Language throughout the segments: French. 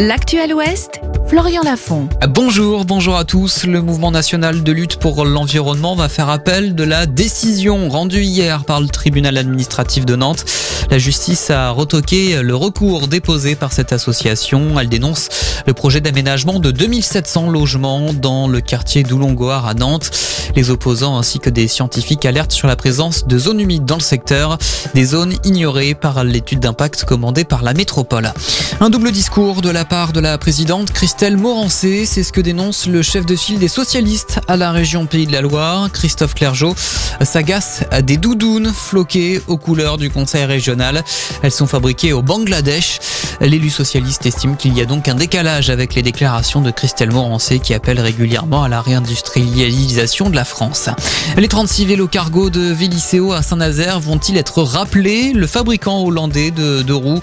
L'actuel Ouest, Florian Lafont. Bonjour, bonjour à tous. Le mouvement national de lutte pour l'environnement va faire appel de la décision rendue hier par le tribunal administratif de Nantes. La justice a retoqué le recours déposé par cette association. Elle dénonce le projet d'aménagement de 2700 logements dans le quartier d'Oulongoar à Nantes. Les opposants ainsi que des scientifiques alertent sur la présence de zones humides dans le secteur, des zones ignorées par l'étude d'impact commandée par la métropole. Un double discours de la part de la présidente Christelle Morancé, c'est ce que dénonce le chef de file des socialistes à la région Pays de la Loire, Christophe Clergeau, s'agace à des doudounes floquées aux couleurs du conseil régional. Elles sont fabriquées au Bangladesh. L'élu socialiste estime qu'il y a donc un décalage avec les déclarations de Christelle Morancé qui appelle régulièrement à la réindustrialisation de la France. Les 36 vélos cargo de Vélicéo à Saint-Nazaire vont-ils être rappelés? Le fabricant hollandais de, roues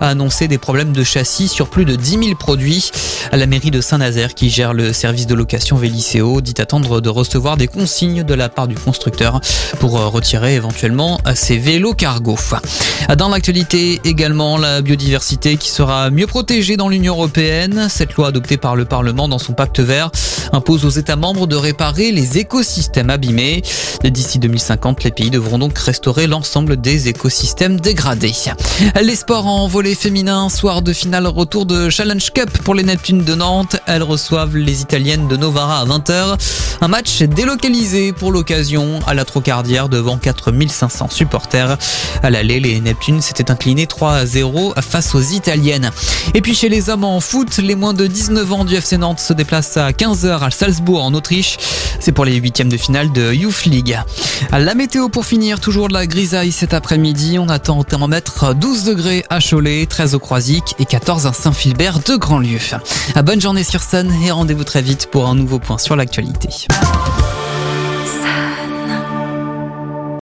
a annoncé des problèmes de châssis sur plus de 10 000 produits. La mairie de Saint-Nazaire, qui gère le service de location Vélicéo, dit attendre de recevoir des consignes de la part du constructeur pour retirer éventuellement ces vélos cargo. Dans l'actualité également, la biodiversité qui sera mieux protégée dans l'Union européenne. Cette loi adoptée par le Parlement dans son pacte vert impose aux États membres de réparer les écosystèmes abîmés. D'ici 2050, les pays devront donc restaurer l'ensemble des écosystèmes dégradés. Les sports en volet féminin, soir de finale retour de Challenge Cup pour les Neptunes de Nantes. Elles reçoivent les Italiennes de Novara à 20h. Un match délocalisé pour l'occasion à la Trocardière devant 4500 supporters. À l'aller, les Neptunes s'étaient inclinés 3 à 0 face aux Italiennes. Et puis chez les hommes en foot, les moins de 19 ans du FC Nantes se déplacent à 15h à Salzbourg en Autriche. C'est pour les huitièmes de finale de Youth League. La météo pour finir, toujours de la grisaille cet après-midi. On attend au thermomètre 12 degrés à Cholet, 13 au Croisic et 14 à Saint-Philbert de Grandlieu. Bonne journée sur Sun et rendez-vous très vite pour un nouveau point sur l'actualité.